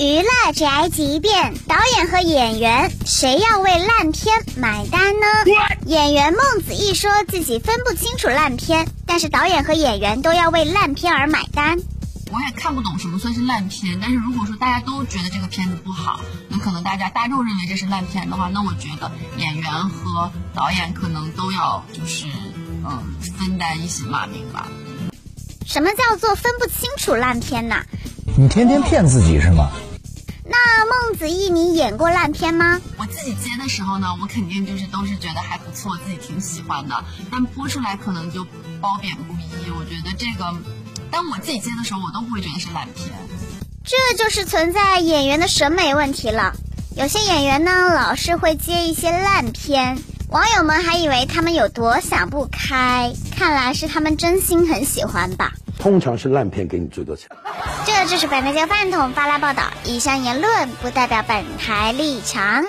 娱乐宅急便，导演和演员谁要为烂片买单呢？演员孟子义说自己分不清楚烂片，但是导演和演员都要为烂片而买单。我也看不懂什么算是烂片，但是如果说大家都觉得这个片子不好，那可能大家大众认为这是烂片的话，那我觉得演员和导演可能都要就是嗯分担一些骂名吧。什么叫做分不清楚烂片呢？你天天骗自己是吗？子义，你演过烂片吗？我自己接的时候呢，我肯定就是都是觉得还不错，自己挺喜欢的。但播出来可能就褒贬不一。我觉得这个，当我自己接的时候，我都不会觉得是烂片。这就是存在演员的审美问题了。有些演员呢，老是会接一些烂片，网友们还以为他们有多想不开，看来是他们真心很喜欢吧。通常是烂片给你最多钱。这就是本台饭桶发来报道，以上言论不代表本台立场。